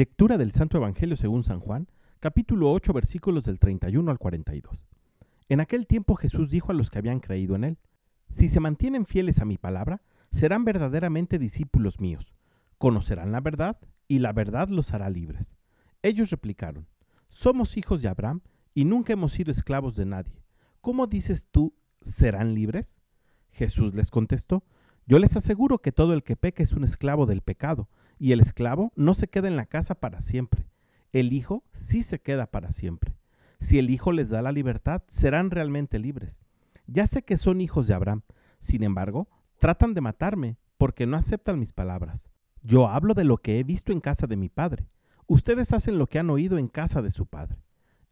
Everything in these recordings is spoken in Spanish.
Lectura del Santo Evangelio según San Juan, capítulo 8, versículos del 31 al 42. En aquel tiempo Jesús dijo a los que habían creído en él, Si se mantienen fieles a mi palabra, serán verdaderamente discípulos míos, conocerán la verdad, y la verdad los hará libres. Ellos replicaron, Somos hijos de Abraham, y nunca hemos sido esclavos de nadie. ¿Cómo dices tú, serán libres? Jesús les contestó, Yo les aseguro que todo el que peca es un esclavo del pecado, y el esclavo no se queda en la casa para siempre. El Hijo sí se queda para siempre. Si el Hijo les da la libertad, serán realmente libres. Ya sé que son hijos de Abraham, sin embargo, tratan de matarme porque no aceptan mis palabras. Yo hablo de lo que he visto en casa de mi padre. Ustedes hacen lo que han oído en casa de su padre.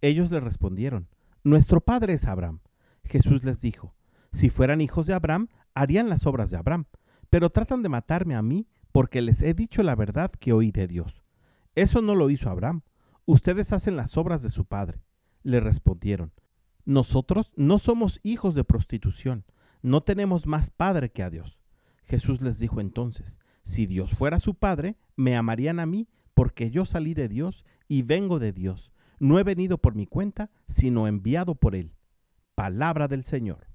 Ellos le respondieron, Nuestro padre es Abraham. Jesús les dijo, Si fueran hijos de Abraham, harían las obras de Abraham, pero tratan de matarme a mí porque les he dicho la verdad que oí de Dios. Eso no lo hizo Abraham. Ustedes hacen las obras de su padre. Le respondieron, nosotros no somos hijos de prostitución, no tenemos más padre que a Dios. Jesús les dijo entonces, si Dios fuera su padre, me amarían a mí, porque yo salí de Dios y vengo de Dios. No he venido por mi cuenta, sino enviado por Él. Palabra del Señor.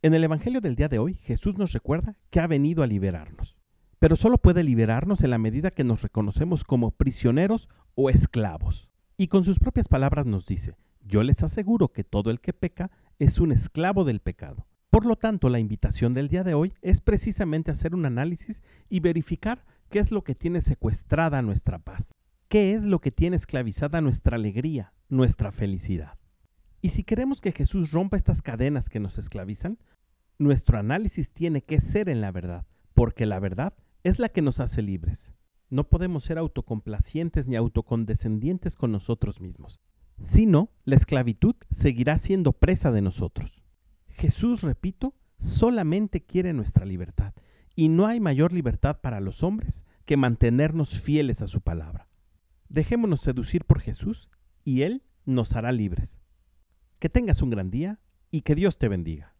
En el Evangelio del día de hoy, Jesús nos recuerda que ha venido a liberarnos, pero solo puede liberarnos en la medida que nos reconocemos como prisioneros o esclavos. Y con sus propias palabras nos dice, yo les aseguro que todo el que peca es un esclavo del pecado. Por lo tanto, la invitación del día de hoy es precisamente hacer un análisis y verificar qué es lo que tiene secuestrada nuestra paz, qué es lo que tiene esclavizada nuestra alegría, nuestra felicidad. Y si queremos que Jesús rompa estas cadenas que nos esclavizan, nuestro análisis tiene que ser en la verdad, porque la verdad es la que nos hace libres. No podemos ser autocomplacientes ni autocondescendientes con nosotros mismos, sino la esclavitud seguirá siendo presa de nosotros. Jesús, repito, solamente quiere nuestra libertad, y no hay mayor libertad para los hombres que mantenernos fieles a su palabra. Dejémonos seducir por Jesús y Él nos hará libres. Que tengas un gran día y que Dios te bendiga.